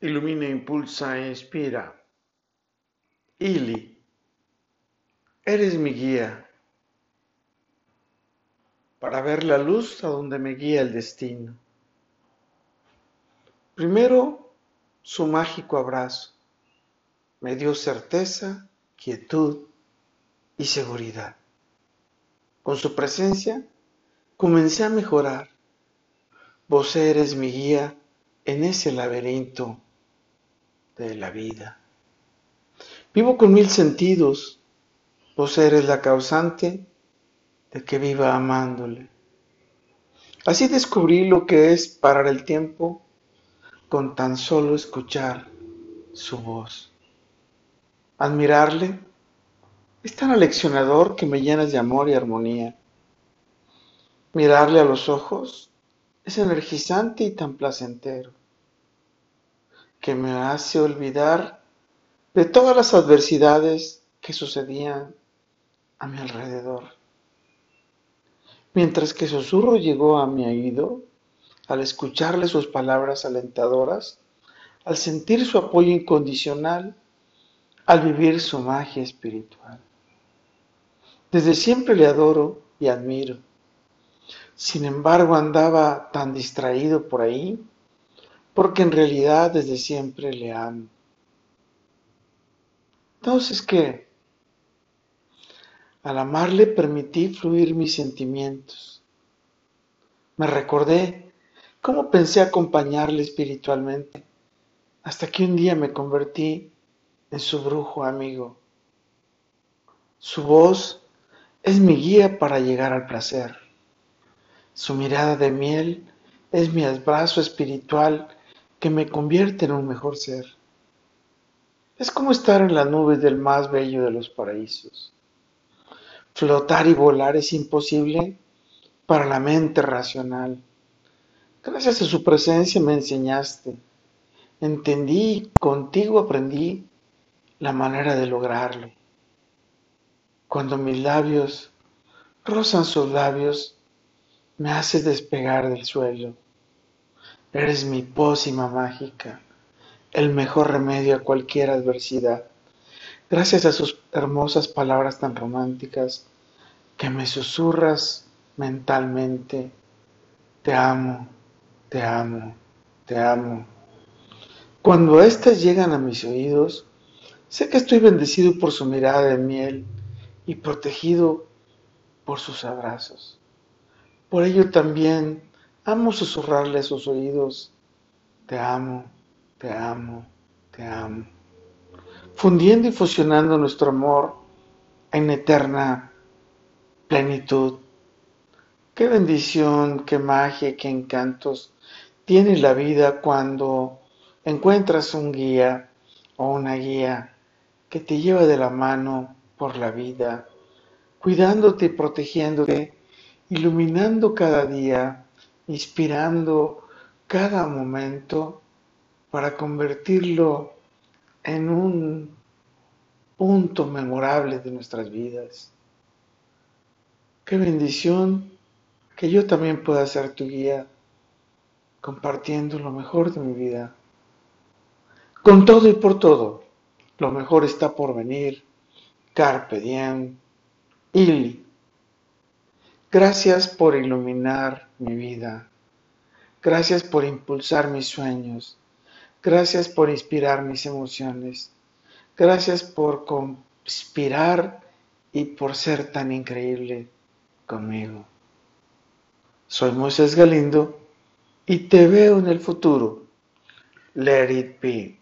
ilumina, impulsa e inspira. Ili, eres mi guía para ver la luz a donde me guía el destino. Primero, su mágico abrazo me dio certeza, quietud y seguridad. Con su presencia comencé a mejorar. Vos eres mi guía en ese laberinto de la vida. Vivo con mil sentidos. Vos eres la causante de que viva amándole. Así descubrí lo que es parar el tiempo con tan solo escuchar su voz. Admirarle es tan aleccionador que me llenas de amor y armonía. Mirarle a los ojos es energizante y tan placentero que me hace olvidar de todas las adversidades que sucedían a mi alrededor. Mientras que susurro llegó a mi oído, al escucharle sus palabras alentadoras, al sentir su apoyo incondicional, al vivir su magia espiritual. Desde siempre le adoro y admiro. Sin embargo, andaba tan distraído por ahí porque en realidad desde siempre le amo. Entonces, ¿qué? Al amarle permití fluir mis sentimientos. Me recordé cómo pensé acompañarle espiritualmente, hasta que un día me convertí en su brujo amigo. Su voz es mi guía para llegar al placer. Su mirada de miel es mi abrazo espiritual que me convierte en un mejor ser. Es como estar en las nubes del más bello de los paraísos. Flotar y volar es imposible para la mente racional. Gracias a su presencia me enseñaste. Entendí contigo aprendí la manera de lograrlo. Cuando mis labios rozan sus labios, me haces despegar del suelo. Eres mi pócima mágica, el mejor remedio a cualquier adversidad. Gracias a sus hermosas palabras tan románticas que me susurras mentalmente, te amo, te amo, te amo. Cuando éstas llegan a mis oídos, sé que estoy bendecido por su mirada de miel y protegido por sus abrazos. Por ello también Amo susurrarle a sus oídos, te amo, te amo, te amo, fundiendo y fusionando nuestro amor en eterna plenitud. Qué bendición, qué magia, qué encantos tiene la vida cuando encuentras un guía o una guía que te lleva de la mano por la vida, cuidándote y protegiéndote, iluminando cada día inspirando cada momento para convertirlo en un punto memorable de nuestras vidas. Qué bendición que yo también pueda ser tu guía compartiendo lo mejor de mi vida. Con todo y por todo, lo mejor está por venir. Carpe diem. Ili. Gracias por iluminar mi vida. Gracias por impulsar mis sueños. Gracias por inspirar mis emociones. Gracias por conspirar y por ser tan increíble conmigo. Soy Moisés Galindo y te veo en el futuro. Let it be.